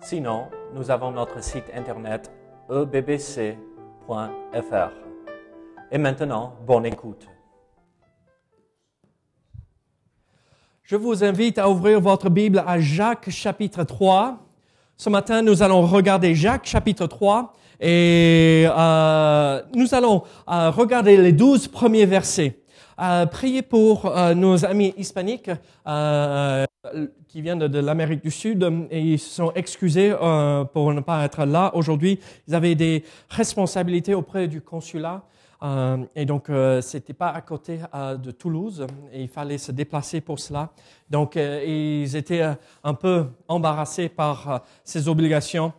Sinon, nous avons notre site internet ebbc.fr. Et maintenant, bonne écoute. Je vous invite à ouvrir votre Bible à Jacques chapitre 3. Ce matin, nous allons regarder Jacques chapitre 3 et euh, nous allons euh, regarder les douze premiers versets. Euh, priez pour euh, nos amis hispaniques euh, qui viennent de, l'Amérique du Sud et ils se sont excusés euh, pour ne pas être là aujourd'hui. Ils avaient des responsabilités auprès du consulat. Euh, et donc, euh, c'était pas à côté euh, de Toulouse et il fallait se déplacer pour cela. Donc, euh, ils étaient euh, un peu embarrassés par euh, ces obligations.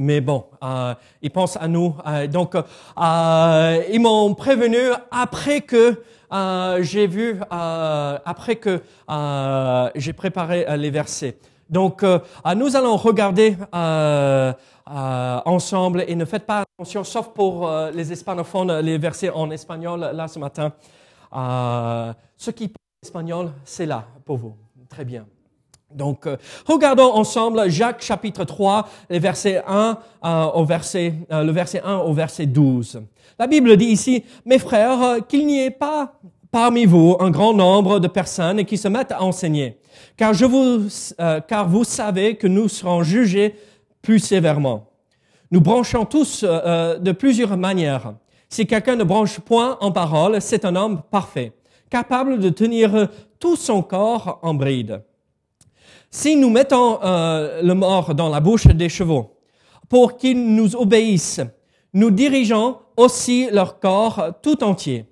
Mais bon, euh, ils pensent à nous. Euh, donc, euh, ils m'ont prévenu après que euh, j'ai vu, euh, après que euh, j'ai préparé les versets. Donc, nous allons regarder ensemble et ne faites pas attention, sauf pour les hispanophones, les versets en espagnol là ce matin. Ceux qui parlent espagnol, c'est là pour vous. Très bien. Donc, euh, regardons ensemble Jacques chapitre 3, les versets 1 euh, au verset, euh, le verset 1 au verset 12. La Bible dit ici, mes frères, euh, qu'il n'y ait pas parmi vous un grand nombre de personnes qui se mettent à enseigner, car je vous, car vous savez que nous serons jugés plus sévèrement. Nous branchons tous de plusieurs manières. Si quelqu'un ne branche point en parole, c'est un homme parfait, capable de tenir tout son corps en bride. Si nous mettons euh, le mort dans la bouche des chevaux pour qu'ils nous obéissent, nous dirigeons aussi leur corps tout entier.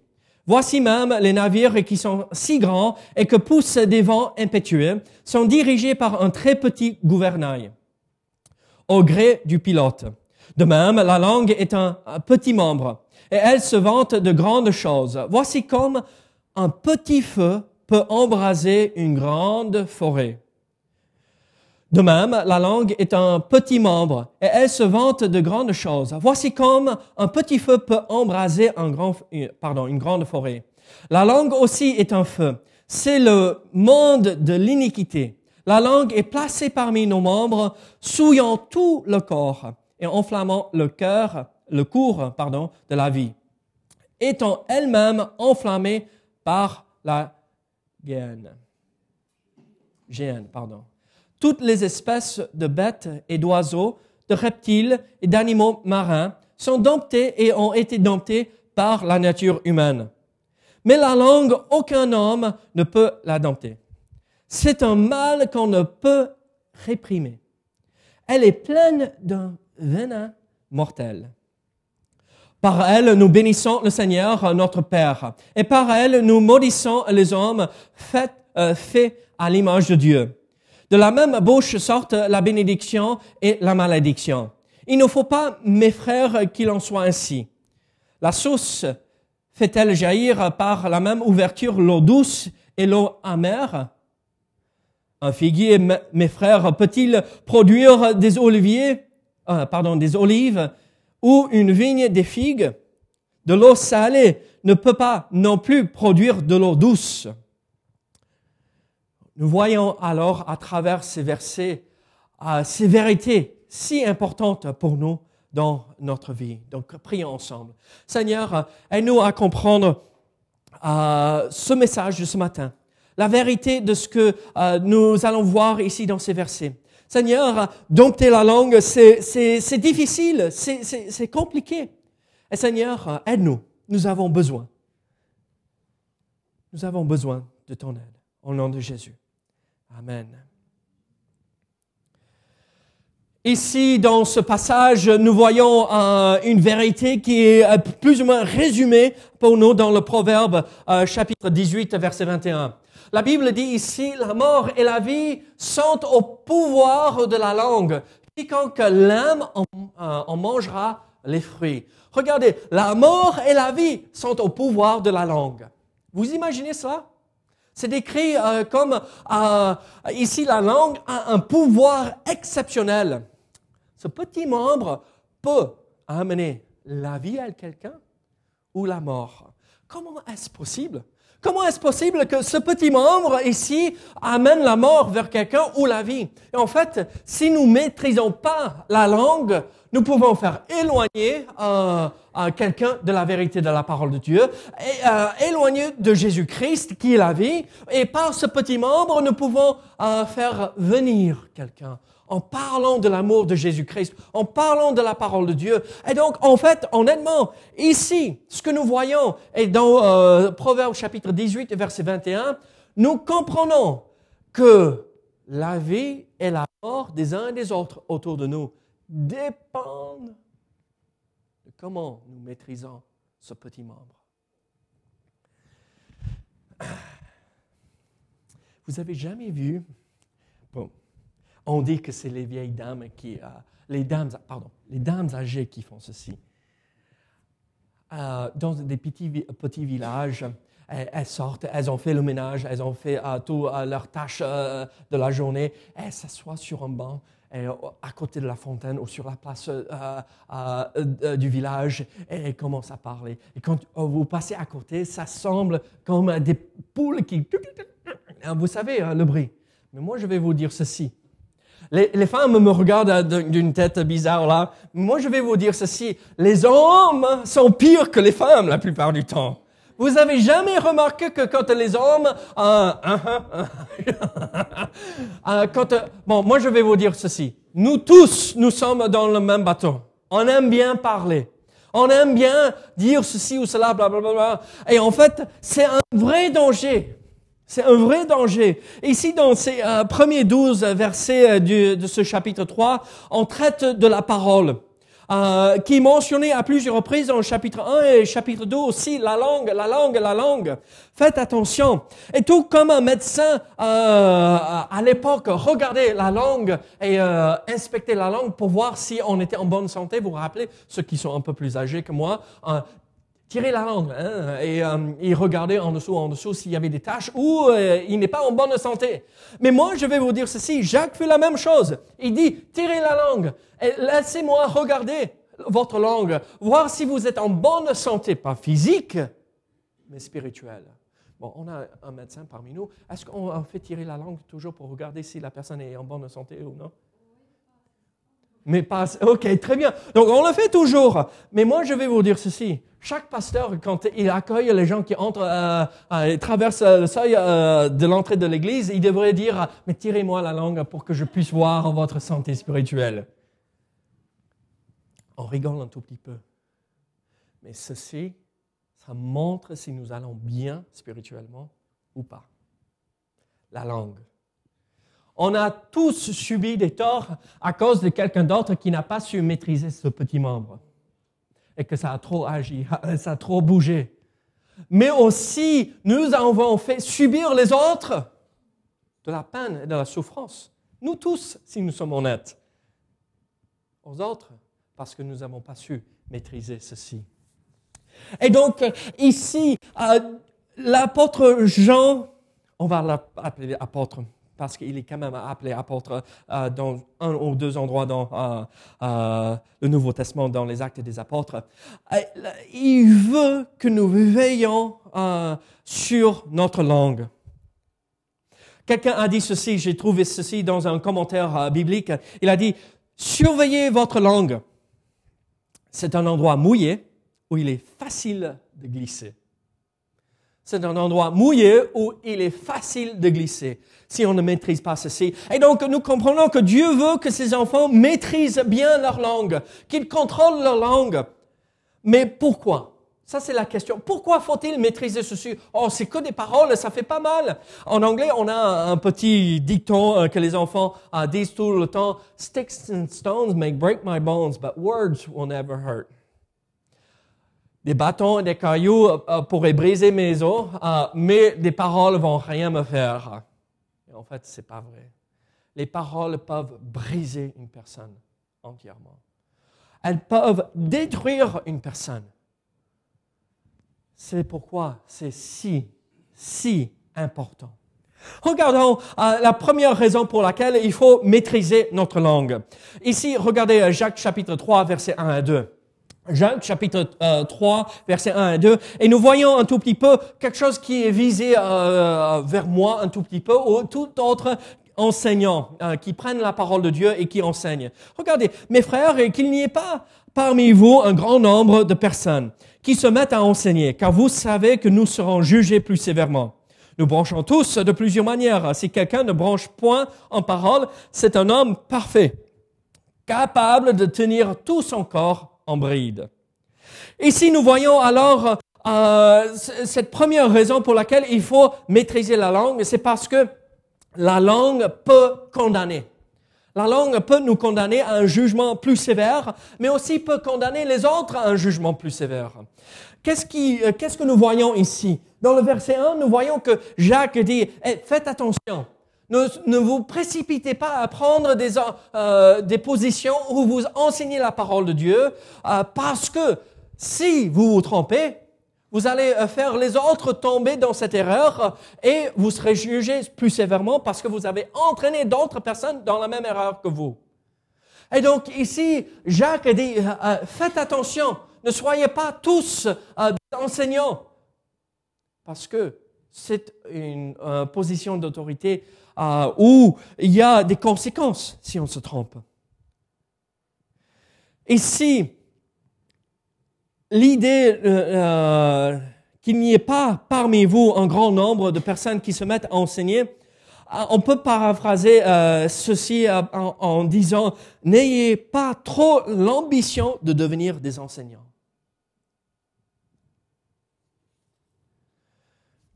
Voici même les navires qui sont si grands et que poussent des vents impétueux sont dirigés par un très petit gouvernail au gré du pilote. De même, la langue est un, un petit membre et elle se vante de grandes choses. Voici comme un petit feu peut embraser une grande forêt. De même, la langue est un petit membre et elle se vante de grandes choses. Voici comme un petit feu peut embraser une grande forêt. La langue aussi est un feu. C'est le monde de l'iniquité. La langue est placée parmi nos membres, souillant tout le corps et enflammant le cœur, le cours, de la vie, étant elle-même enflammée par la pardon toutes les espèces de bêtes et d'oiseaux, de reptiles et d'animaux marins sont domptés et ont été domptés par la nature humaine. Mais la langue, aucun homme ne peut la dompter. C'est un mal qu'on ne peut réprimer. Elle est pleine d'un venin mortel. Par elle, nous bénissons le Seigneur, notre Père, et par elle, nous maudissons les hommes faits, euh, faits à l'image de Dieu. De la même bouche sortent la bénédiction et la malédiction. Il ne faut pas, mes frères, qu'il en soit ainsi. La source fait-elle jaillir par la même ouverture l'eau douce et l'eau amère? Un figuier, mes frères, peut-il produire des oliviers, euh, pardon, des olives ou une vigne des figues? De l'eau salée ne peut pas non plus produire de l'eau douce. Nous voyons alors à travers ces versets euh, ces vérités si importantes pour nous dans notre vie. Donc prions ensemble. Seigneur, aide-nous à comprendre euh, ce message de ce matin, la vérité de ce que euh, nous allons voir ici dans ces versets. Seigneur, dompter la langue, c'est difficile, c'est compliqué. Et Seigneur, aide-nous. Nous avons besoin. Nous avons besoin de ton aide. Au nom de Jésus. Amen. Ici, dans ce passage, nous voyons euh, une vérité qui est euh, plus ou moins résumée pour nous dans le Proverbe euh, chapitre 18, verset 21. La Bible dit ici, la mort et la vie sont au pouvoir de la langue. Quiconque l'aime en, en mangera les fruits. Regardez, la mort et la vie sont au pouvoir de la langue. Vous imaginez cela C'est décrit euh, comme euh, ici la langue a un pouvoir exceptionnel. Ce petit membre peut amener la vie à quelqu'un ou la mort. Comment est-ce possible? Comment est-ce possible que ce petit membre ici amène la mort vers quelqu'un ou la vie? En fait, si nous maîtrisons pas la langue, nous pouvons faire éloigner euh, euh, quelqu'un de la vérité de la parole de Dieu, euh, éloigner de Jésus-Christ qui est la vie, et par ce petit membre, nous pouvons faire venir quelqu'un en parlant de l'amour de Jésus-Christ, en parlant de la parole de Dieu. Et donc, en fait, honnêtement, ici, ce que nous voyons, et dans euh, Proverbe chapitre 18, verset 21, nous comprenons que la vie et la mort des uns et des autres autour de nous dépendent de comment nous maîtrisons ce petit membre. Vous avez jamais vu, on dit que c'est les vieilles dames qui, euh, les dames, pardon, les dames âgées qui font ceci. Euh, dans des petits, petits villages, elles, sortent, elles ont fait le ménage, elles ont fait euh, tout euh, leurs tâches de la journée, elles s'assoient sur un banc à côté de la fontaine ou sur la place euh, euh, du village et elles commencent à parler. Et quand euh, vous passez à côté, ça semble comme des poules qui... Vous savez, hein, le bruit. Mais moi, je vais vous dire ceci. Les, les femmes me regardent euh, d'un- d'une tête bizarre là. Moi, je vais vous dire ceci. Les hommes sont pires que les femmes la plupart du temps. Vous avez jamais remarqué que quand les hommes, euh, hein, hein, euh, quand, euh, bon, moi je vais vous dire ceci. Nous tous, nous sommes dans le même bateau. On aime bien parler. On aime bien dire ceci ou cela, blablabla. Bla, bla. Et en fait, c'est un vrai danger. C'est un vrai danger. Ici, dans ces euh, premiers douze versets euh, de ce chapitre 3, on traite de la parole, euh, qui est mentionnée à plusieurs reprises dans le chapitre 1 et chapitre 2 aussi, la langue, la langue, la langue. Faites attention. Et tout comme un médecin euh, à l'époque regardait la langue et euh, inspectait la langue pour voir si on était en bonne santé, vous vous rappelez, ceux qui sont un peu plus âgés que moi, euh, tirer la langue hein, et, euh, et regarder en dessous, en dessous s'il y avait des taches ou euh, il n'est pas en bonne santé. Mais moi, je vais vous dire ceci, Jacques fait la même chose. Il dit, tirez la langue et laissez-moi regarder votre langue, voir si vous êtes en bonne santé, pas physique, mais spirituelle. Bon, on a un médecin parmi nous. Est-ce qu'on fait tirer la langue toujours pour regarder si la personne est en bonne santé ou non? Mais pas, ok, très bien. Donc on le fait toujours. Mais moi, je vais vous dire ceci. Chaque pasteur, quand il accueille les gens qui entrent, euh, euh, traversent euh, le seuil euh, de l'entrée de l'église, il devrait dire, mais tirez-moi la langue pour que je puisse voir votre santé spirituelle. On rigole un tout petit peu. Mais ceci, ça montre si nous allons bien spirituellement ou pas. La langue. On a tous subi des torts à cause de quelqu'un d'autre qui n'a pas su maîtriser ce petit membre et que ça a trop agi, ça a trop bougé. Mais aussi, nous avons fait subir les autres de la peine et de la souffrance. Nous tous, si nous sommes honnêtes. Aux autres, parce que nous n'avons pas su maîtriser ceci. Et donc, ici, euh, l'apôtre Jean, on va l'appeler apôtre parce qu'il est quand même appelé apôtre euh, dans un ou deux endroits dans euh, euh, le Nouveau Testament, dans les Actes des Apôtres. Il veut que nous veillions sur notre langue. Quelqu'un a dit ceci, j'ai trouvé ceci dans un commentaire biblique. Il a dit, surveillez votre langue. C'est un endroit mouillé où il est facile de glisser. C'est un endroit mouillé où il est facile de glisser si on ne maîtrise pas ceci. Et donc, nous comprenons que Dieu veut que ses enfants maîtrisent bien leur langue, qu'ils contrôlent leur langue. Mais pourquoi? Ça, c'est la question. Pourquoi faut-il maîtriser ceci? Oh, c'est que des paroles, ça fait pas mal. En anglais, on a un petit dicton euh, que les enfants euh, disent tout le temps. Sticks and stones may break my bones, but words will never hurt des bâtons et des cailloux euh, pourraient briser mes os, euh, mais des paroles vont rien me faire. En fait, c'est pas vrai. Les paroles peuvent briser une personne, entièrement. Elles peuvent détruire une personne. C'est pourquoi c'est si, si important. Regardons euh, la première raison pour laquelle il faut maîtriser notre langue. Ici, regardez euh, Jacques chapitre 3, versets 1 à 2. Jacques chapitre 3, euh, versets 1 à 2. Et nous voyons un tout petit peu quelque chose qui est visé vers moi un tout petit peu, ou tout autre enseignants qui prennent la parole de Dieu et qui enseignent. Regardez, mes frères, qu'il n'y ait pas parmi vous un grand nombre de personnes qui se mettent à enseigner, car vous savez que nous serons jugés plus sévèrement. Nous branchons tous de plusieurs manières. Si quelqu'un ne branche point en parole, c'est un homme parfait, capable de tenir tout son corps en bride. Ici, nous voyons alors euh, cette première raison pour laquelle il faut maîtriser la langue, c'est parce que la langue peut condamner. La langue peut nous condamner à un jugement plus sévère, mais aussi peut condamner les autres à un jugement plus sévère. Qu'est-ce, qui, euh, qu'est-ce que nous voyons ici? Dans le verset 1, nous voyons que Jacques dit, eh, faites attention, ne, vous précipitez pas à prendre des, euh, des positions où vous enseignez la parole de Dieu, euh, parce que si vous vous trompez, vous allez euh, faire les autres tomber dans cette erreur et vous serez jugé plus sévèrement parce que vous avez entraîné d'autres personnes dans la même erreur que vous. Et donc ici, Jacques dit, faites attention, ne soyez pas tous enseignants parce que c'est une position d'autorité où il y a des conséquences si on se trompe. Ici, l'idée euh, euh, qu'il n'y ait pas parmi vous un grand nombre de personnes qui se mettent à enseigner, euh, on peut paraphraser ceci en disant, n'ayez pas trop l'ambition de devenir des enseignants.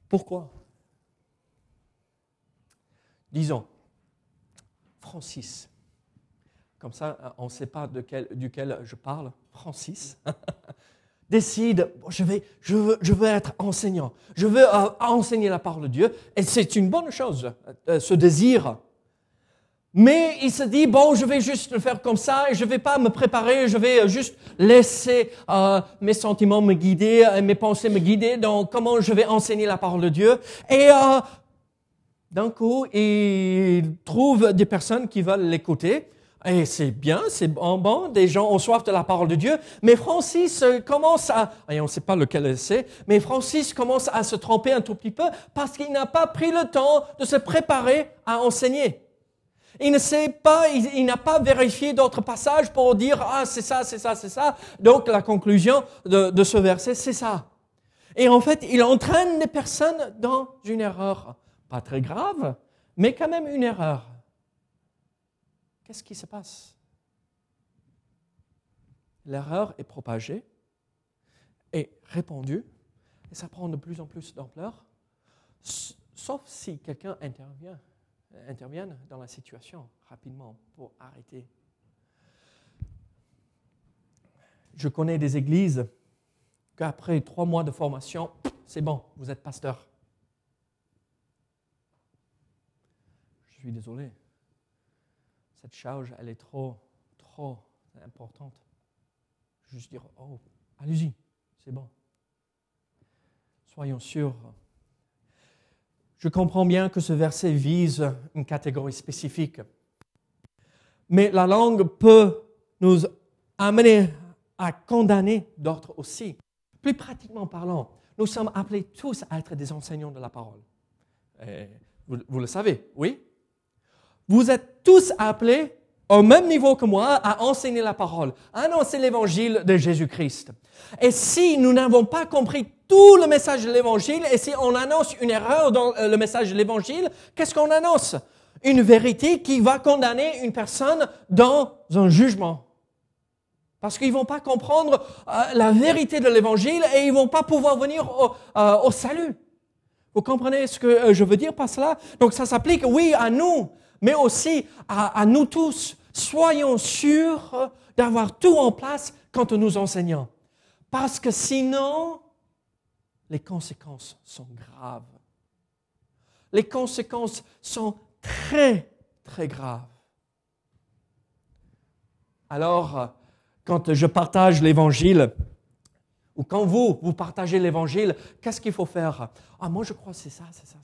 Pourquoi? Disons, Francis, comme ça on ne sait pas duquel je parle, Francis, décide, je, vais, je, veux, être enseignant, je veux euh, enseigner la parole de Dieu, et c'est une bonne chose, euh, ce désir. Mais il se dit, bon, je vais juste le faire comme ça, et je vais pas me préparer, je vais juste laisser euh, mes sentiments me guider, mes pensées me guider dans comment je vais enseigner la parole de Dieu. Et d'un coup, il trouve des personnes qui veulent l'écouter, et c'est bien, c'est bon, bon, des gens ont soif de la parole de Dieu. Mais Francis euh, commence à, et on ne sait pas lequel c'est, mais Francis commence à se tromper un tout petit peu parce qu'il n'a pas pris le temps de se préparer à enseigner. Il ne sait pas, il, n'a pas vérifié d'autres passages pour dire, ah, c'est ça, c'est ça, c'est ça. Donc, la conclusion de, de ce verset, c'est ça. Et en fait, il entraîne les personnes dans une erreur. Pas très grave, mais quand même une erreur. Qu'est-ce qui se passe? L'erreur est propagée et répandue, et ça prend de plus en plus d'ampleur, sauf si quelqu'un intervient, intervient dans la situation rapidement pour arrêter. Je connais des églises qu'après trois mois de formation, c'est bon, vous êtes pasteur. Suis désolé cette charge, elle est trop, trop importante. Juste dire, oh, allez-y, c'est bon. Soyons sûrs. Je comprends bien que ce verset vise une catégorie spécifique. Mais la langue peut nous amener à condamner d'autres aussi. Plus pratiquement parlant, nous sommes appelés tous à être des enseignants de la parole. vous le savez, oui? Vous êtes tous appelés au même niveau que moi à enseigner la parole, à annoncer l'évangile de Jésus-Christ. Et si nous n'avons pas compris tout le message de l'évangile et si on annonce une erreur dans euh, le message de l'évangile, qu'est-ce qu'on annonce? Une vérité qui va condamner une personne dans un jugement. Parce qu'ils vont pas comprendre euh, la vérité de l'évangile et ils vont pas pouvoir venir au, euh, au salut. Vous comprenez ce que je veux dire par cela? Donc ça s'applique, oui, à nous, mais aussi à, nous tous. Soyons sûrs d'avoir tout en place quand nous enseignons. Parce que sinon, les conséquences sont graves. Les conséquences sont très, très graves. Alors, quand je partage l'évangile, ou quand vous, vous partagez l'évangile, qu'est-ce qu'il faut faire? Ah, moi je crois que c'est ça, c'est ça,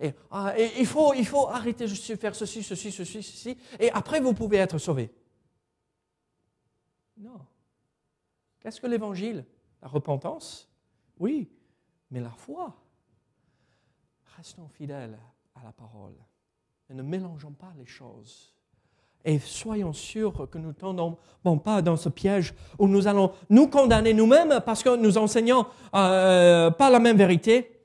Et, ah, il, faut, il faut arrêter de faire ceci, ceci, ceci, ceci. Et après, vous pouvez être sauvé. Non. Qu'est-ce que l'évangile? La repentance? Oui, mais la foi? Restons fidèles à la parole et ne mélangeons pas les choses. Et soyons sûrs que nous ne tombons pas dans ce piège où nous allons nous condamner nous-mêmes parce que nous enseignons euh, pas la même vérité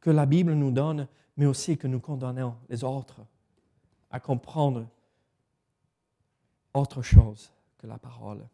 que la Bible nous donne, mais aussi que nous condamnons les autres à comprendre autre chose que la parole.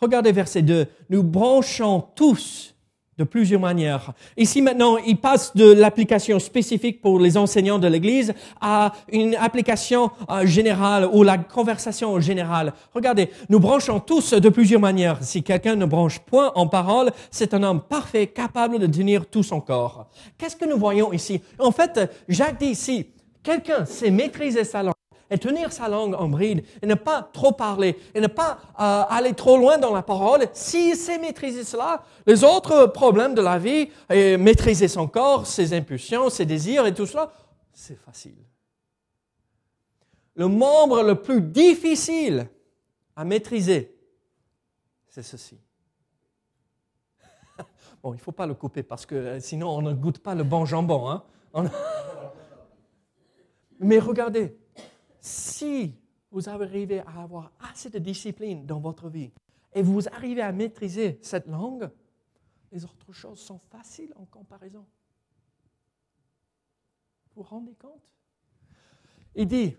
Regardez verset 2. Nous branchons tous de plusieurs manières. Ici maintenant, il passe de l'application spécifique pour les enseignants de l'Église à une application euh, générale ou la conversation générale. Regardez, nous branchons tous de plusieurs manières. Si quelqu'un ne branche point en parole, c'est un homme parfait, capable de tenir tout son corps. Qu'est-ce que nous voyons ici? En fait, Jacques dit ici, quelqu'un sait maîtriser sa langue et tenir sa langue en bride et ne pas trop parler et ne pas euh, aller trop loin dans la parole, s'il sait maîtriser cela, les autres problèmes de la vie, et maîtriser son corps, ses impulsions, ses désirs et tout cela, c'est facile. Le membre le plus difficile à maîtriser, c'est ceci. Bon, il ne faut pas le couper parce que euh, sinon on ne goûte pas le bon jambon. Hein? Mais regardez, si vous arrivez à avoir assez de discipline dans votre vie et vous arrivez à maîtriser cette langue, les autres choses sont faciles en comparaison. Vous vous rendez compte? Il dit,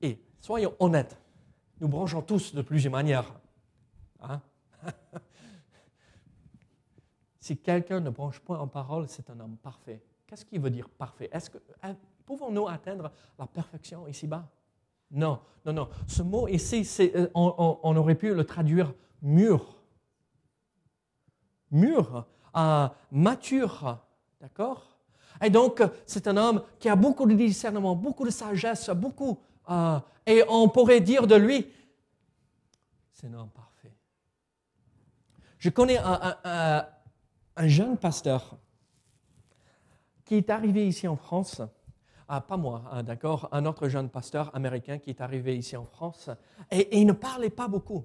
et soyons honnêtes, nous branchons tous de plusieurs manières. Hein? si quelqu'un ne branche point en parole, c'est un homme parfait. Qu'est-ce qui veut dire parfait? Est-ce que hein, Pouvons-nous atteindre la perfection ici-bas? Non, non, non. Ce mot ici, euh, on, aurait pu le traduire mûr. Mûr, euh, mature, d'accord? Et donc, c'est un homme qui a beaucoup de discernement, beaucoup de sagesse, beaucoup. Euh, et on pourrait dire de lui, c'est un homme parfait. Je connais un jeune pasteur qui est arrivé ici en France ah, pas moi, hein, d'accord, un autre jeune pasteur américain qui est arrivé ici en France, et, il ne parlait pas beaucoup.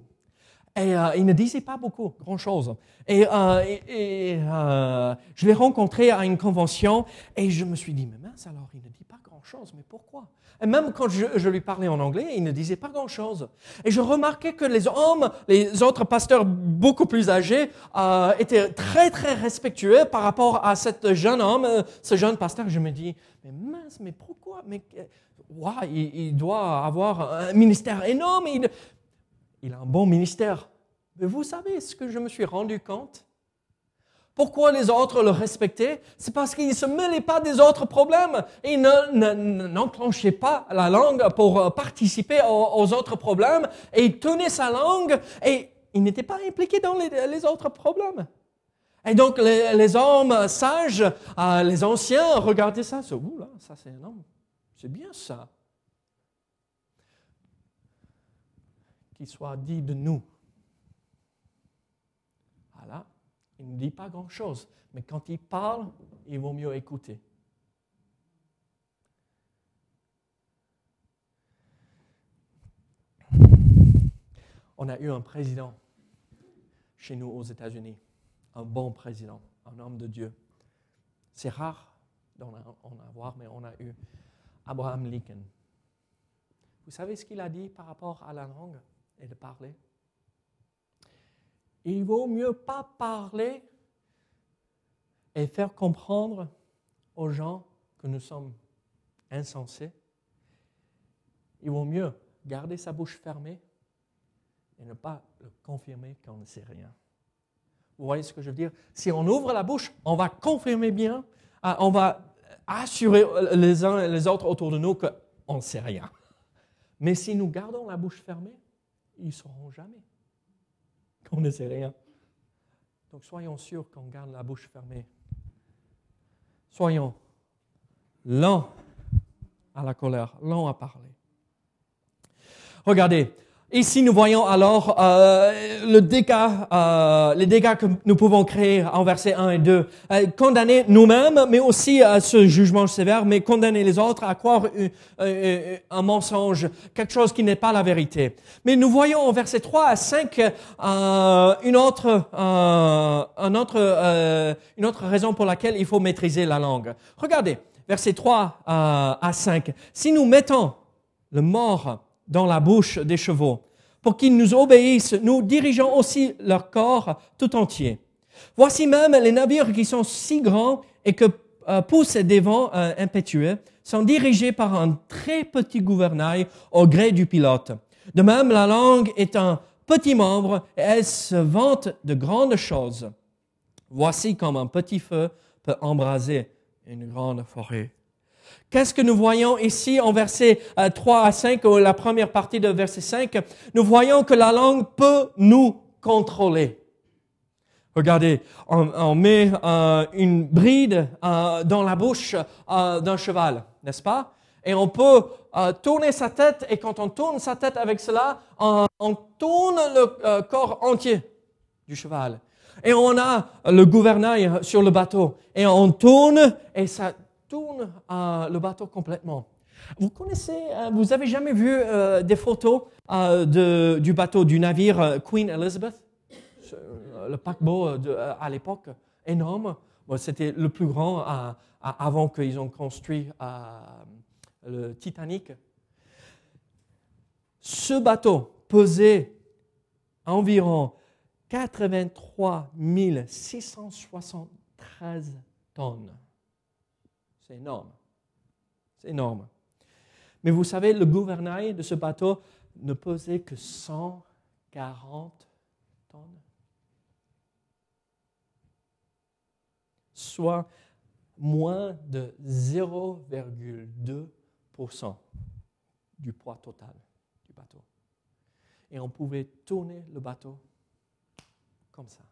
Et euh, il ne disait pas beaucoup, grand-chose. Et, euh, et euh, je l'ai rencontré à une convention et je me suis dit, mais mince alors, il ne dit pas grand-chose, mais pourquoi? Et même quand je, lui parlais en anglais, il ne disait pas grand-chose. Et je remarquais que les hommes, les autres pasteurs beaucoup plus âgés, étaient très, très respectueux par rapport à ce jeune homme, ce jeune pasteur. Je me dis, mais mince, mais pourquoi? Mais, il, doit avoir un ministère énorme. Il, il a un bon ministère. Mais vous savez ce que je me suis rendu compte? Pourquoi les autres le respectaient? C'est parce qu'il ne se mêlait pas des autres problèmes. Il n'enclenchait pas la langue pour participer aux, autres problèmes. Et il tenait sa langue et il n'était pas impliqué dans les autres problèmes. Et donc les, hommes sages, euh, les anciens, regardaient ça, ça, là, ça c'est un homme, c'est bien ça. Qu'il soit dit de nous. Voilà, il ne dit pas grand-chose, mais quand il parle, il vaut mieux écouter. On a eu un président chez nous aux États-Unis un bon président, un homme de Dieu. C'est rare d'en avoir, mais on a eu Abraham Lincoln. Vous savez ce qu'il a dit par rapport à la langue? Et de parler Il vaut mieux pas parler et faire comprendre aux gens que nous sommes insensés. Il vaut mieux garder sa bouche fermée et ne pas le confirmer qu'on ne sait rien. Vous voyez ce que je veux dire? Si on ouvre la bouche, on va confirmer bien, ah, on va assurer les uns et les autres autour de nous qu'on ne sait rien. Mais si nous gardons la bouche fermée, ils ne sauront jamais qu'on ne sait rien. Donc soyons sûrs qu'on garde la bouche fermée. Soyons lents à la colère, lents à parler. Regardez, Ici, nous voyons alors euh, le dégât, euh, les dégâts que nous pouvons créer en versets 1 et 2. Euh, condamner nous-mêmes, mais aussi à ce jugement sévère, mais condamner les autres à croire un, mensonge, quelque chose qui n'est pas la vérité. Mais nous voyons en versets 3 à 5 une autre, autre, une autre raison pour laquelle il faut maîtriser la langue. Regardez, versets 3 à 5. Si nous mettons le mort dans la bouche des chevaux. Pour qu'ils nous obéissent, nous dirigeons aussi leur corps tout entier. Voici même les navires qui sont si grands et que euh, poussent des vents euh, impétueux, sont dirigés par un très petit gouvernail au gré du pilote. De même, la langue est un petit membre et elle se vante de grandes choses. Voici comme un petit feu peut embraser une grande forêt. Qu'est-ce que nous voyons ici en versets 3 à 5, ou la première partie de verset 5 Nous voyons que la langue peut nous contrôler. Regardez, on, met euh, une bride euh, dans la bouche euh, d'un cheval, n'est-ce pas? Et on peut tourner sa tête, et quand on tourne sa tête avec cela, on, on tourne le corps entier du cheval. Et on a le gouvernail sur le bateau, et on tourne, et ça tourne euh, le bateau complètement. Vous connaissez, euh, vous avez jamais vu euh, des photos de, du bateau du navire Queen Elizabeth, le paquebot à l'époque, énorme. C'était le plus grand avant qu'ils ont construit le Titanic. Ce bateau pesait environ 83 673 tonnes. C'est énorme. C'est énorme. Mais vous savez, le gouvernail de ce bateau ne pesait que 140 tonnes. Soit moins de 0,2% du poids total du bateau. Et on pouvait tourner le bateau comme ça.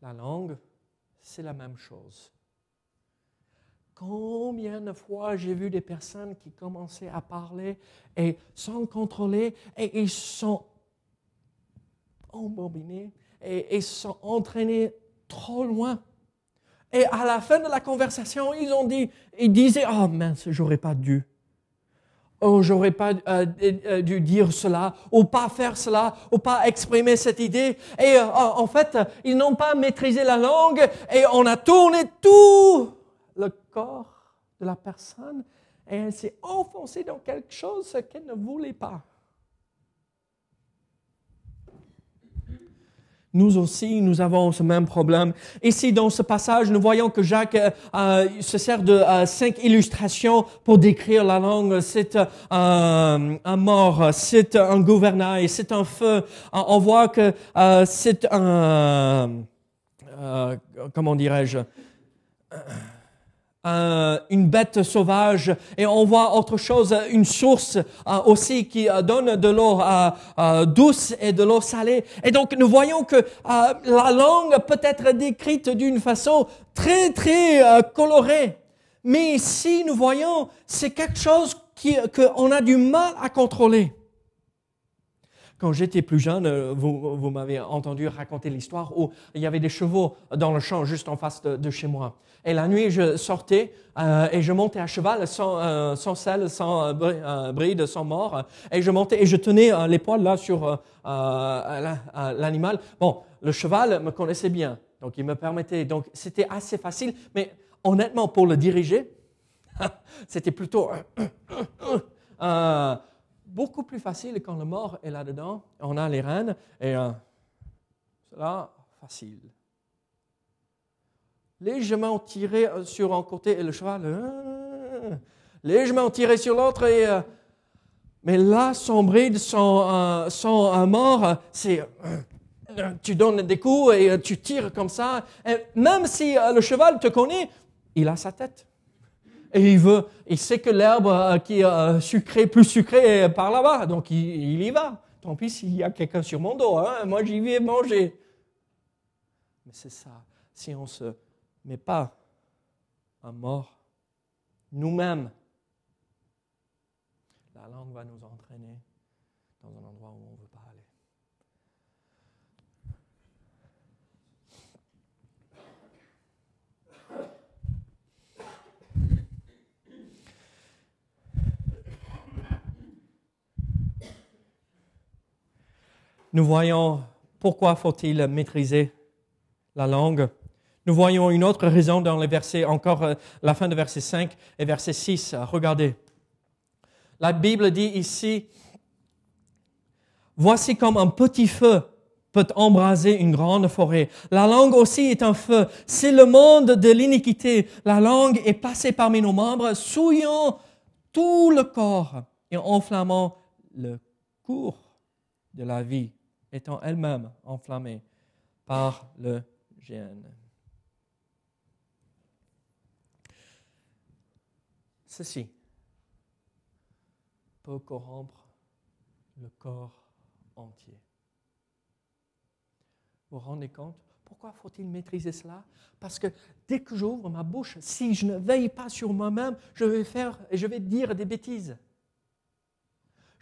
La langue c'est la même chose. Combien de fois j'ai vu des personnes qui commençaient à parler et sans contrôler et ils sont embobinés et ils sont entraînés trop loin. Et à la fin de la conversation, ils ont dit, ils disaient, oh mince, j'aurais pas dû oh, j'aurais pas euh, euh, dû dire cela, ou pas faire cela, ou pas exprimer cette idée. Et euh, en fait, ils n'ont pas maîtrisé la langue et on a tourné tout le corps de la personne et elle s'est enfoncée dans quelque chose qu'elle ne voulait pas. Nous aussi, nous avons ce même problème. Ici, dans ce passage, nous voyons que Jacques euh, euh se sert de euh, cinq illustrations pour décrire la langue. C'est euh, un mort, c'est un gouvernail, c'est un feu. On voit que c'est un, comment dirais-je, euh, une bête sauvage et on voit autre chose, une source euh, aussi qui euh, donne de l'eau douce et de l'eau salée. Et donc nous voyons que la langue peut être décrite d'une façon très très colorée. Mais ici nous voyons c'est quelque chose qu'on a du mal à contrôler. Quand j'étais plus jeune, euh, vous, m'avez entendu raconter l'histoire où il y avait des chevaux dans le champ juste en face de, chez moi. Et la nuit, je sortais euh, et je montais à cheval sans, euh, sans selle, sans bride, sans mort. Et je montais et je tenais les poils là sur l'animal. Bon, le cheval me connaissait bien, donc il me permettait. Donc c'était assez facile, mais honnêtement, pour le diriger, c'était plutôt beaucoup plus facile quand le mort est là-dedans. On a les rênes et euh, cela, facile. Légèrement tiré euh, sur un côté et le cheval, euh, légèrement tiré sur l'autre et euh, mais là, son bride, son, son mort, c'est tu donnes des coups et tu tires comme ça. Même si le cheval te connaît, il a sa tête. Et il veut, il sait que l'herbe euh, qui est euh, sucrée, plus sucrée est par là-bas, donc il, y va. Tant pis s'il y a quelqu'un sur mon dos, hein, moi j'y vais manger. Mais c'est ça, si on ne se met pas à mort nous-mêmes, langue va nous entraîner dans un endroit où on ne veut pas aller. Nous voyons pourquoi faut-il maîtriser la langue. Nous voyons une autre raison dans les versets, encore euh, la fin de verset 5 et verset 6. Regardez. La Bible dit ici, voici comme un petit feu peut embraser une grande forêt. La langue aussi est un feu. C'est le monde de l'iniquité. La langue est passée parmi nos membres, souillant tout le corps et enflammant le cours de la vie, étant elle-même enflammée par le gène. Ceci peut corrompre le corps entier. Vous vous rendez compte? Pourquoi faut-il maîtriser cela? Parce que dès que j'ouvre ma bouche, si je ne veille pas sur moi-même, je vais faire et je vais dire des bêtises.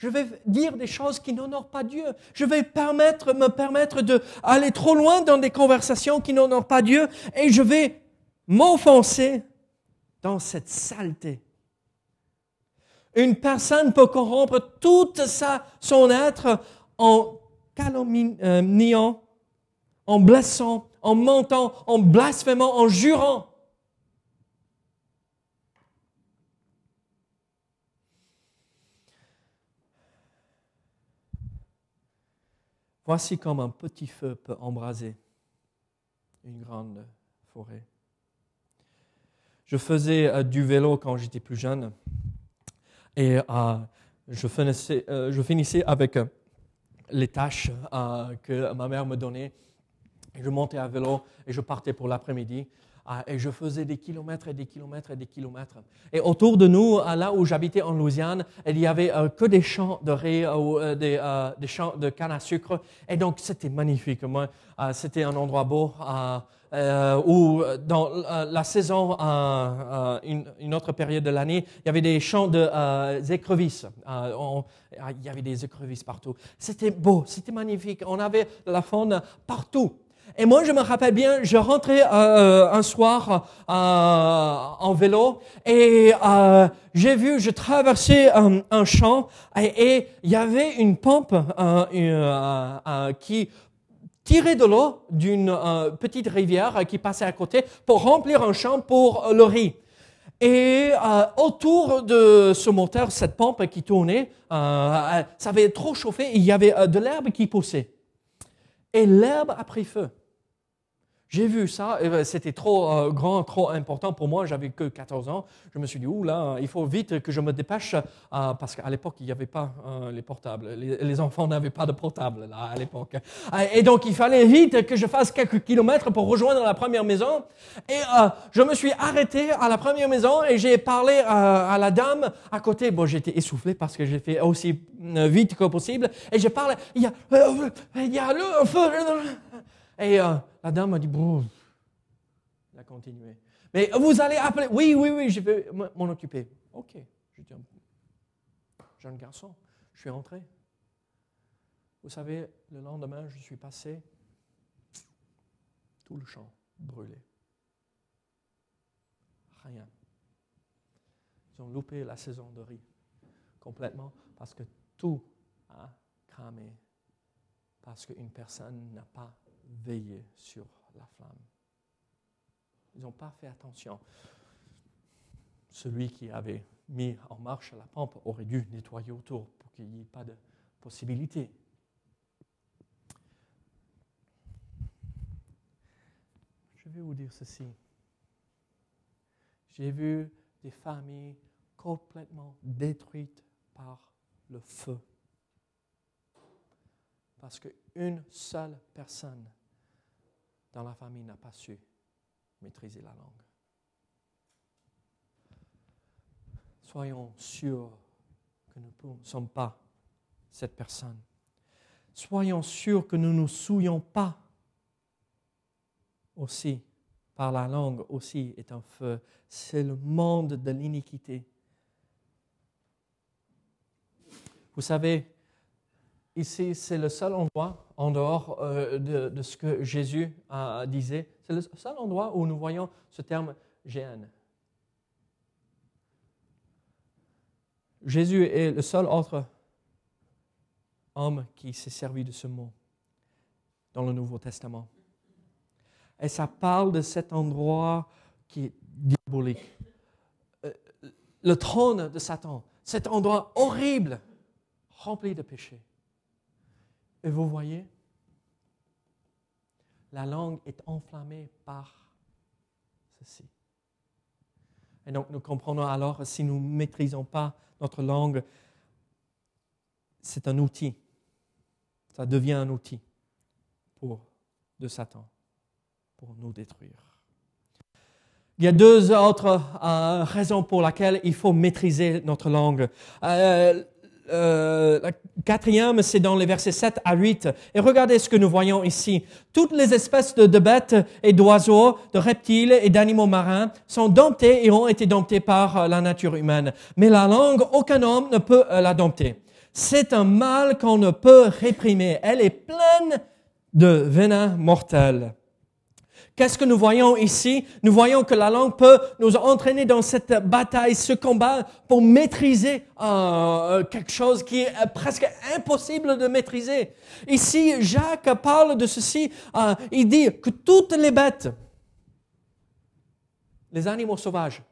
Je vais dire des choses qui n'honorent pas Dieu. Je vais me permettre d'aller trop loin dans des conversations qui n'honorent pas Dieu et je vais m'enfoncer dans cette saleté. Une personne peut corrompre toute sa, son être en calomniant, en blessant, en mentant, en blasphémant, en jurant. Voici comme un petit feu peut embraser une grande forêt. Je faisais euh, du vélo quand j'étais plus jeune et euh, euh, je, finissais, avec les tâches que ma mère me donnait. Je montais à vélo et je partais pour l'après-midi. Ah, et je faisais des kilomètres et des kilomètres et des kilomètres. Et autour de nous, là où j'habitais en Louisiane, il n'y avait euh, que des champs de riz euh, ou euh, des, champs de canne à sucre. Et donc, c'était magnifique. Moi, c'était un endroit beau où, dans la saison, une, autre période de l'année, il y avait des champs d'écrevisses. il y avait des écrevisses partout. C'était beau, c'était magnifique. On avait la faune partout. Et moi, je me rappelle bien, je rentrais euh, un soir euh, en vélo et euh, j'ai vu, je traversais un, champ et il y avait une pompe qui tirait de l'eau d'une petite rivière qui passait à côté pour remplir un champ pour le riz. Et autour de ce moteur, cette pompe qui tournait, ça avait trop chauffé, il y avait de l'herbe qui poussait. Et l'herbe a pris feu. J'ai vu ça, ben, c'était trop euh, grand, trop important pour moi, j'avais que 14 ans. Je me suis dit, ouh là, il faut vite que je me dépêche, euh, parce qu'à l'époque, il n'y avait pas euh, les portables. Les, enfants n'avaient pas de portable là, à l'époque. Et donc, il fallait vite que je fasse quelques kilomètres pour rejoindre la première maison. Et je me suis arrêté à la première maison et j'ai parlé à la dame à côté. Bon, j'étais essoufflé parce que j'ai fait aussi vite que possible. Et j'ai parlé, il y a, il y a le feu. Et la dame m'a dit, bon, elle a continué. Mais vous allez appeler, oui, oui, oui, je vais m'en occuper. Ok, je dis, jeune garçon, je suis entré. Vous savez, le lendemain, je suis passé, tout le champ brûlé. Rien. Ils ont loupé la saison de riz complètement parce que tout a cramé. Parce qu'une personne n'a pas veiller sur la flamme. Ils n'ont pas fait attention. Celui qui avait mis en marche la pompe aurait dû nettoyer autour pour qu'il n'y ait pas de possibilité. Je vais vous dire ceci. J'ai vu des familles complètement détruites par le feu. Parce qu'une seule personne dans la famille n'a pas su maîtriser la langue. Soyons sûrs que nous ne sommes pas cette personne. Soyons sûrs que nous ne nous souillons pas aussi par la langue aussi est un feu. C'est le monde de l'iniquité. Vous savez, ici, c'est le seul endroit en dehors euh, de, ce que Jésus disait. C'est le seul endroit où nous voyons ce terme géhenne. Jésus est le seul autre homme qui s'est servi de ce mot dans le Nouveau Testament. Et ça parle de cet endroit qui est diabolique. Euh, le trône de Satan, cet endroit horrible, rempli de péchés. Et vous voyez, la langue est enflammée par ceci. Et donc nous comprenons alors, si nous ne maîtrisons pas notre langue, c'est un outil. Ça devient un outil pour, de Satan pour nous détruire. Il y a deux autres euh, raisons pour lesquelles il faut maîtriser notre langue. Euh, euh, la quatrième, c'est dans les versets 7 à 8. Et regardez ce que nous voyons ici. Toutes les espèces de, bêtes et d'oiseaux, de reptiles et d'animaux marins sont domptées et ont été domptées par la nature humaine. Mais la langue, aucun homme ne peut la dompter. C'est un mal qu'on ne peut réprimer. Elle est pleine de venin mortel. Qu'est-ce que nous voyons ici? Nous voyons que la langue peut nous entraîner dans cette bataille, ce combat pour maîtriser euh, quelque chose qui est presque impossible de maîtriser. Ici, Jacques parle de ceci. Euh, il dit que toutes les bêtes, les animaux sauvages,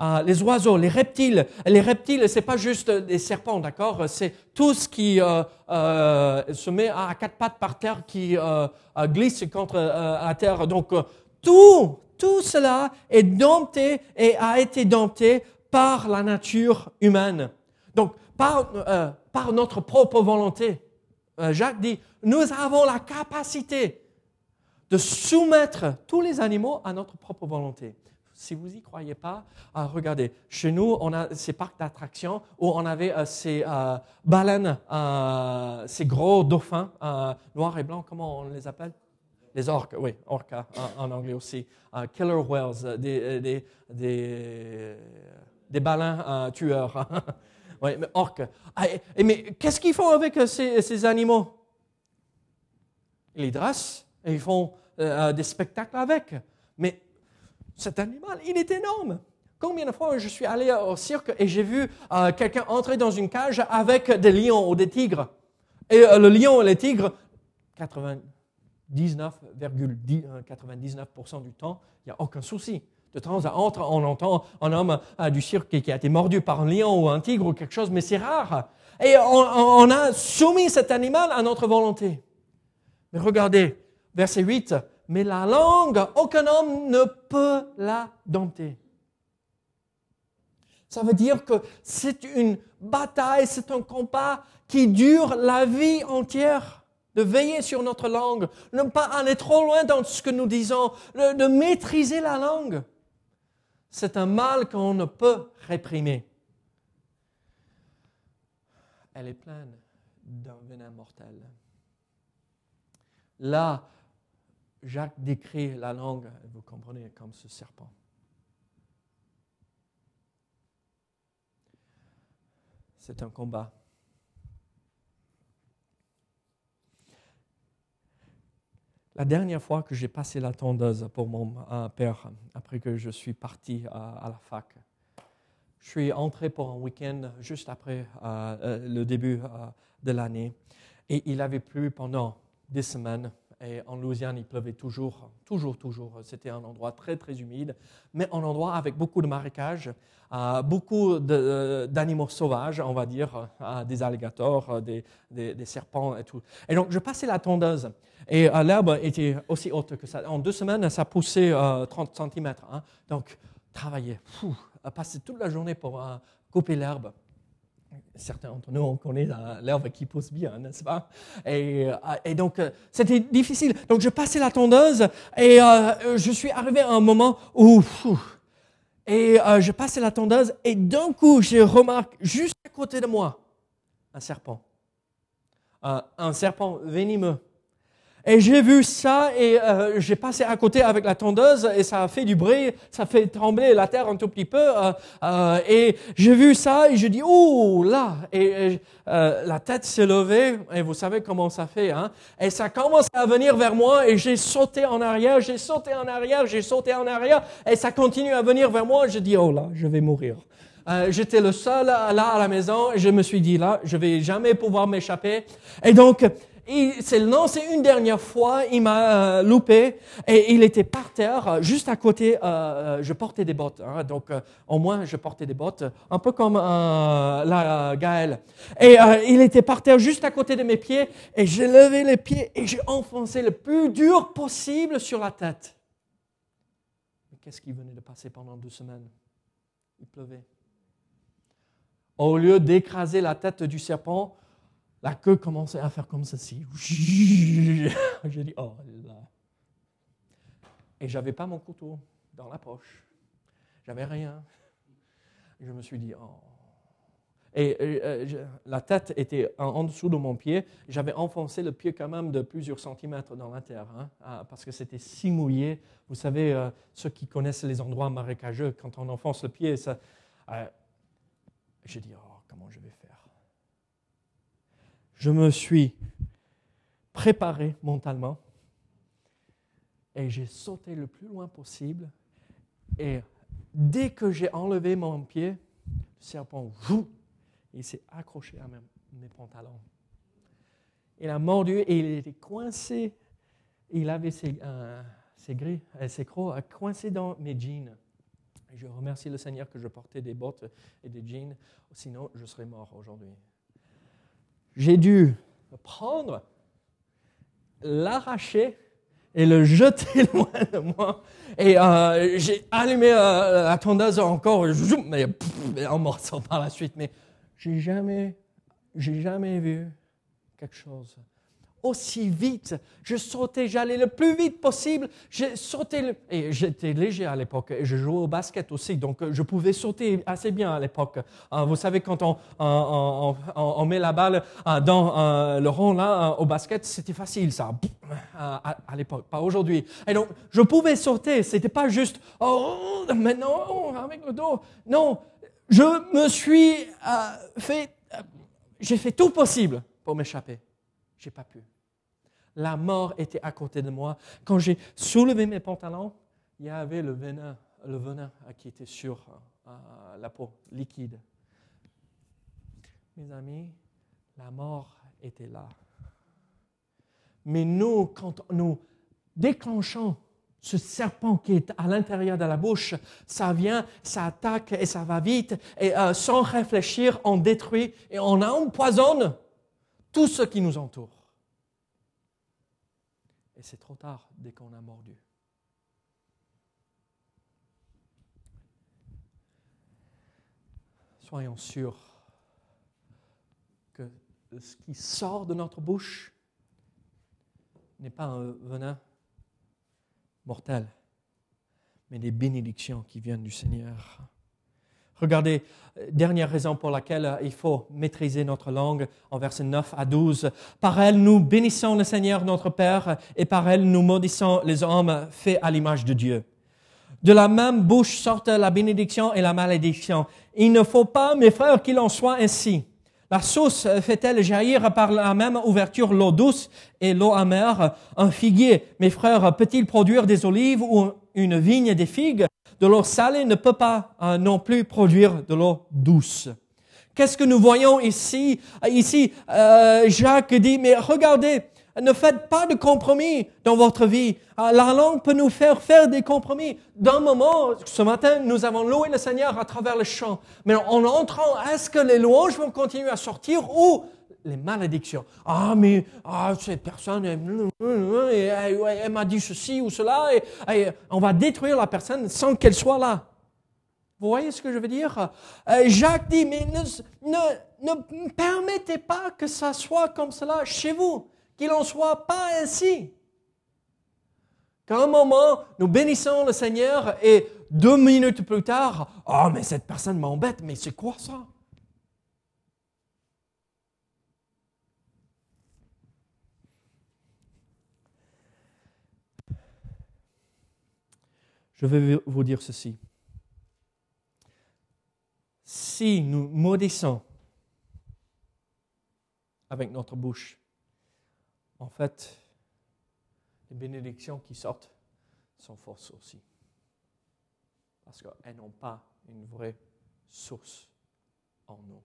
euh, les oiseaux, les reptiles. Les reptiles, c'est pas juste des serpents, d'accord? C'est tout ce qui euh, euh, se met à quatre pattes par terre, qui glisse contre la terre. Donc tout, tout cela est dompté et a été dompté par la nature humaine. Donc par, par notre propre volonté. Jacques dit, nous avons la capacité de soumettre tous les animaux à notre propre volonté. Si vous n'y croyez pas, euh, regardez, chez nous, on a ces parcs d'attractions où on avait euh, ces euh, baleines, ces gros dauphins, noirs et blancs, comment on les appelle? Les orques, oui, orcas en, anglais aussi. killer whales, des, des, baleins tueurs. oui, mais orques. Ah, mais qu'est-ce qu'ils font avec ces, ces animaux? Ils les dressent et ils font des spectacles avec. Mais cet animal, il est énorme. Combien de fois je suis allé au cirque et j'ai vu euh, quelqu'un entrer dans une cage avec des lions ou des tigres. Et euh, le lion et les tigres, 99,99% euh, du temps, il n'y a aucun souci. De temps à autre, on entend un homme du cirque qui a été mordu par un lion ou un tigre ou quelque chose, mais c'est rare. Et on, on a soumis cet animal à notre volonté. Mais regardez, verset 8, mais la langue, aucun homme ne peut la dompter. Ça veut dire que c'est une bataille, c'est un combat qui dure la vie entière. De veiller sur notre langue, ne pas aller trop loin dans ce que nous disons, de maîtriser la langue. C'est un mal qu'on ne peut réprimer. Elle est pleine d'un venin mortel. Là, Jacques décrit la langue, vous comprenez, comme ce serpent. C'est un combat. La dernière fois que j'ai passé la tondeuse pour mon euh, père, après que je suis parti à la fac, je suis entré pour un week-end juste après euh, euh, le début de l'année et il avait plu pendant des semaines et en Louisiane, il pleuvait toujours, toujours, toujours. C'était un endroit très, très humide, mais un endroit avec beaucoup de marécages, euh, beaucoup euh, d'animaux sauvages, on va dire, euh, des alligators, des, des, serpents et tout. Et donc, je passais la tondeuse, et l'herbe était aussi haute que ça. En deux semaines, ça poussait 30 cm. Hein. Donc, travailler, passer toute la journée pour couper l'herbe certains d'entre nous, on connaît l'herbe qui pousse bien, n'est-ce pas? Et, euh, donc, euh, c'était difficile. Donc, je passais la tondeuse et euh, je suis arrivé à un moment où... et je passais la tondeuse et d'un coup, je remarque juste à côté de moi un serpent. un serpent venimeux. Et j'ai vu ça et euh, j'ai passé à côté avec la tondeuse et ça a fait du bruit, ça fait trembler la terre un tout petit peu. Euh, euh, et j'ai vu ça et je dis oh là et, la tête s'est levée et vous savez comment ça fait. Hein? Et ça commence à venir vers moi et j'ai sauté en arrière, j'ai sauté en arrière, j'ai sauté en arrière et ça continue à venir vers moi. Je dis oh là, je vais mourir. J'étais le seul là à la maison et je me suis dit là, je vais jamais pouvoir m'échapper. Et donc il s'est lancé une dernière fois, il m'a euh, loupé et il était par terre, juste à côté. Euh, euh, je portais des bottes, hein, donc au moins je portais des bottes, un peu comme la Gaëlle. Et il était par terre juste à côté de mes pieds et j'ai levé les pieds et j'ai enfoncé le plus dur possible sur la tête. Mais qu'est-ce qui venait de passer pendant deux semaines? Il pleuvait. Au lieu d'écraser la tête du serpent, la queue commençait à faire comme ceci. J'ai dit, oh là. Et j'avais pas mon couteau dans la poche. J'avais rien. Je me suis dit, oh. Et euh, la tête était en, dessous de mon pied. J'avais enfoncé le pied quand même de plusieurs centimètres dans la terre, hein, ah, parce que c'était si mouillé. Vous savez, euh, ceux qui connaissent les endroits marécageux, quand on enfonce le pied, ça. Euh, j'ai dit, oh, comment je vais je me suis préparé mentalement et j'ai sauté le plus loin possible. Et dès que j'ai enlevé mon pied, le serpent, il s'est accroché à mes, pantalons. Il a mordu et il était coincé. Il avait ses, euh, ses euh, ses crocs coincés dans mes jeans. je remercie le Seigneur que je portais des bottes et des jeans, sinon je serais mort aujourd'hui j'ai dû prendre, l'arracher et le jeter loin de moi. Et euh, j'ai allumé euh, la tondeuse encore, mais en morceau par la suite. Mais j'ai jamais, j'ai jamais vu quelque chose aussi vite. Je sautais, j'allais le plus vite possible. J'ai sauté, et j'étais léger à l'époque, et je jouais au basket aussi, donc euh, je pouvais sauter assez bien à l'époque. Euh, vous savez, quand on, met la balle euh, dans le rond là, au basket, c'était facile ça, à, l'époque, pas aujourd'hui. Et donc, je pouvais sauter, c'était pas juste, oh, mais non, avec le dos. Non, je me suis fait, j'ai fait tout possible pour m'échapper. J'ai pas pu. La mort était à côté de moi. Quand j'ai soulevé mes pantalons, il y avait le venin, le venin qui était sur euh, la peau liquide. Mes amis, la mort était là. Mais nous, quand nous déclenchons ce serpent qui est à l'intérieur de la bouche, ça vient, ça attaque et ça va vite. Et euh, sans réfléchir, on détruit et on empoisonne tout ce qui nous entoure. Et c'est trop tard dès qu'on a mordu. Soyons sûrs que ce qui sort de notre bouche n'est pas un venin mortel, mais des bénédictions qui viennent du Seigneur. Regardez, euh, dernière raison pour laquelle euh, il faut maîtriser notre langue en versets 9 à 12. Par elle, nous bénissons le Seigneur notre Père et par elle, nous maudissons les hommes faits à l'image de Dieu. De la même bouche sortent la bénédiction et la malédiction. Il ne faut pas, mes frères, qu'il en soit ainsi. La source fait-elle jaillir par la même ouverture l'eau douce et l'eau amère? Un figuier, mes frères, peut-il produire des olives ou une vigne des figues? De l'eau salée ne peut pas euh, non plus produire de l'eau douce. Qu'est-ce que nous voyons ici? Ici, euh, Jacques dit, mais regardez, ne faites pas de compromis dans votre vie. Euh, la langue peut nous faire faire des compromis. D'un moment, ce matin, nous avons loué le Seigneur à travers le chant. Mais en entrant, est-ce que les louanges vont continuer à sortir ou les malédictions. Ah, mais ah, cette personne, elle, m'a dit ceci ou cela, et, on va détruire la personne sans qu'elle soit là. Vous voyez ce que je veux dire? Euh, Jacques dit, mais ne, ne, permettez pas que ça soit comme cela chez vous, qu'il n'en soit pas ainsi. Qu'à un moment, nous bénissons le Seigneur et deux minutes plus tard, oh, mais cette personne m'embête, mais c'est quoi ça? Je vais vous dire ceci. Si nous maudissons avec notre bouche, en fait, les bénédictions qui sortent sont fausses aussi. Parce qu'elles n'ont pas une vraie source en nous.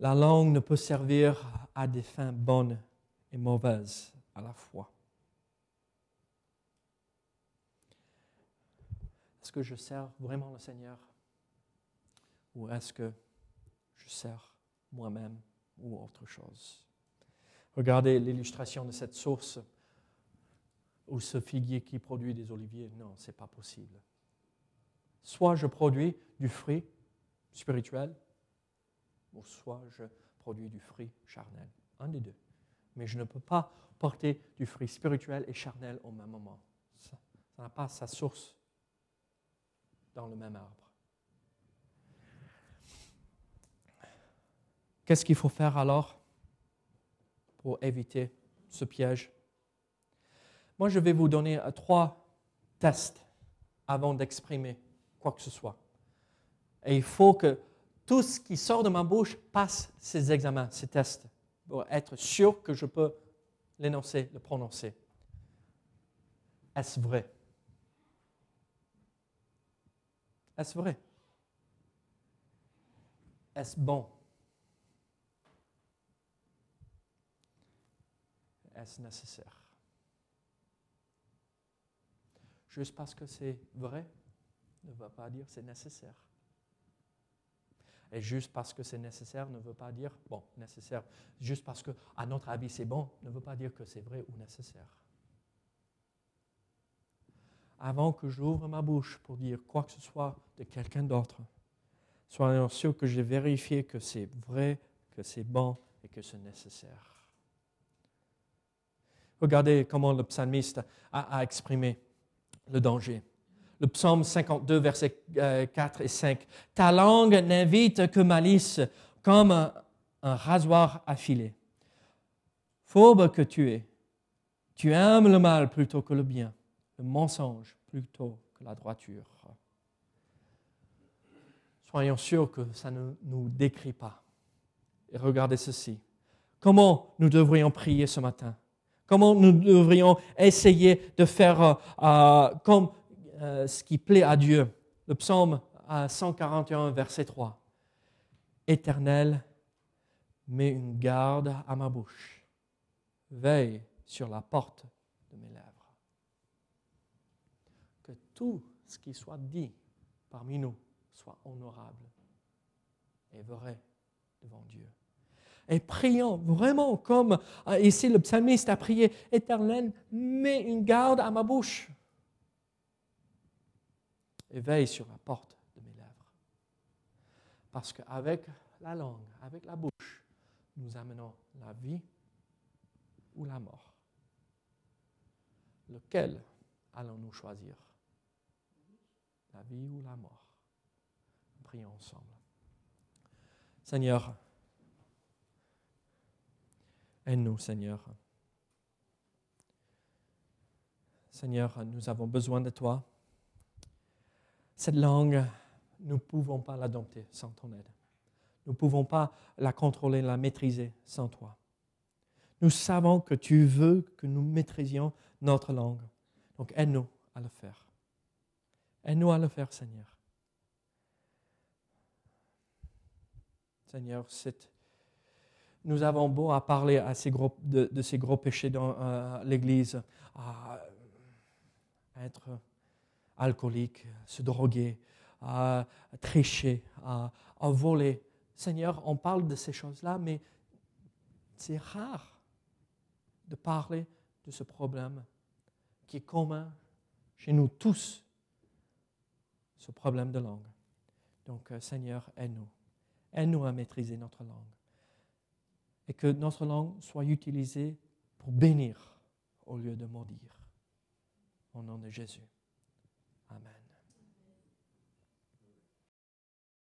La langue ne peut servir à des fins bonnes et mauvaises à la fois. Est-ce que je sers vraiment le Seigneur? Ou est-ce que je sers moi-même ou autre chose? Regardez l'illustration de cette source ou ce figuier qui produit des oliviers. Non, ce n'est pas possible. Soit je produis du fruit spirituel, ou soit je produis du fruit charnel. Un des deux. Mais je ne peux pas porter du fruit spirituel et charnel au même moment. Ça n'a pas sa source dans le même arbre. Qu'est-ce qu'il faut faire alors pour éviter ce piège? Moi, je vais vous donner euh, trois tests avant d'exprimer quoi que ce soit. Et il faut que tout ce qui sort de ma bouche passe ces examens, ces tests, pour être sûr que je peux l'énoncer, le prononcer. Est-ce vrai? Est-ce vrai? Est-ce bon? Est-ce nécessaire? Juste parce que c'est vrai ne veut pas dire c'est nécessaire. Et juste parce que c'est nécessaire ne veut pas dire, bon, nécessaire, juste parce que, à notre avis, c'est bon, ne veut pas dire que c'est vrai ou nécessaire. Avant que j'ouvre ma bouche pour dire quoi que ce soit de quelqu'un d'autre, soyons sûrs que j'ai vérifié que c'est vrai, que c'est bon et que c'est nécessaire. Regardez comment le psalmiste a, a exprimé le danger le psaume 52, versets 4 et 5. Ta langue n'invite que malice, comme un, rasoir affilé. Fourbe que tu es, tu aimes le mal plutôt que le bien, le mensonge plutôt que la droiture. Soyons sûrs que ça ne nous décrit pas. Et regardez ceci. Comment nous devrions prier ce matin? Comment nous devrions essayer de faire euh, euh, comme euh, ce qui plaît à Dieu. Le psaume 141, verset 3. Éternel, mets une garde à ma bouche. Veille sur la porte de mes lèvres. Que tout ce qui soit dit parmi nous soit honorable et vrai devant Dieu. Et prions vraiment comme euh, ici le psalmiste a prié, Éternel, mets une garde à ma bouche et veille sur la porte de mes lèvres. Parce qu'avec la langue, avec la bouche, nous amenons la vie ou la mort. Lequel allons-nous choisir? La vie ou la mort? Prions ensemble. Seigneur, aide-nous, Seigneur. Seigneur, nous avons besoin de toi. Cette langue, nous ne pouvons pas la dompter sans ton aide. Nous ne pouvons pas la contrôler, la maîtriser sans toi. Nous savons que tu veux que nous maîtrisions notre langue. Donc aide-nous à le faire. Aide-nous à le faire, Seigneur. Seigneur, nous avons beau à parler à ces gros, de, ces gros péchés dans euh, l'Église, à être alcoolique, se droguer, à tricher, à, voler. Seigneur, on parle de ces choses-là, mais c'est rare de parler de ce problème qui est commun chez nous tous, ce problème de langue. Donc, euh, Seigneur, aide-nous. Aide-nous à maîtriser notre langue. Et que notre langue soit utilisée pour bénir au lieu de maudire. Au nom de Jésus. Amen.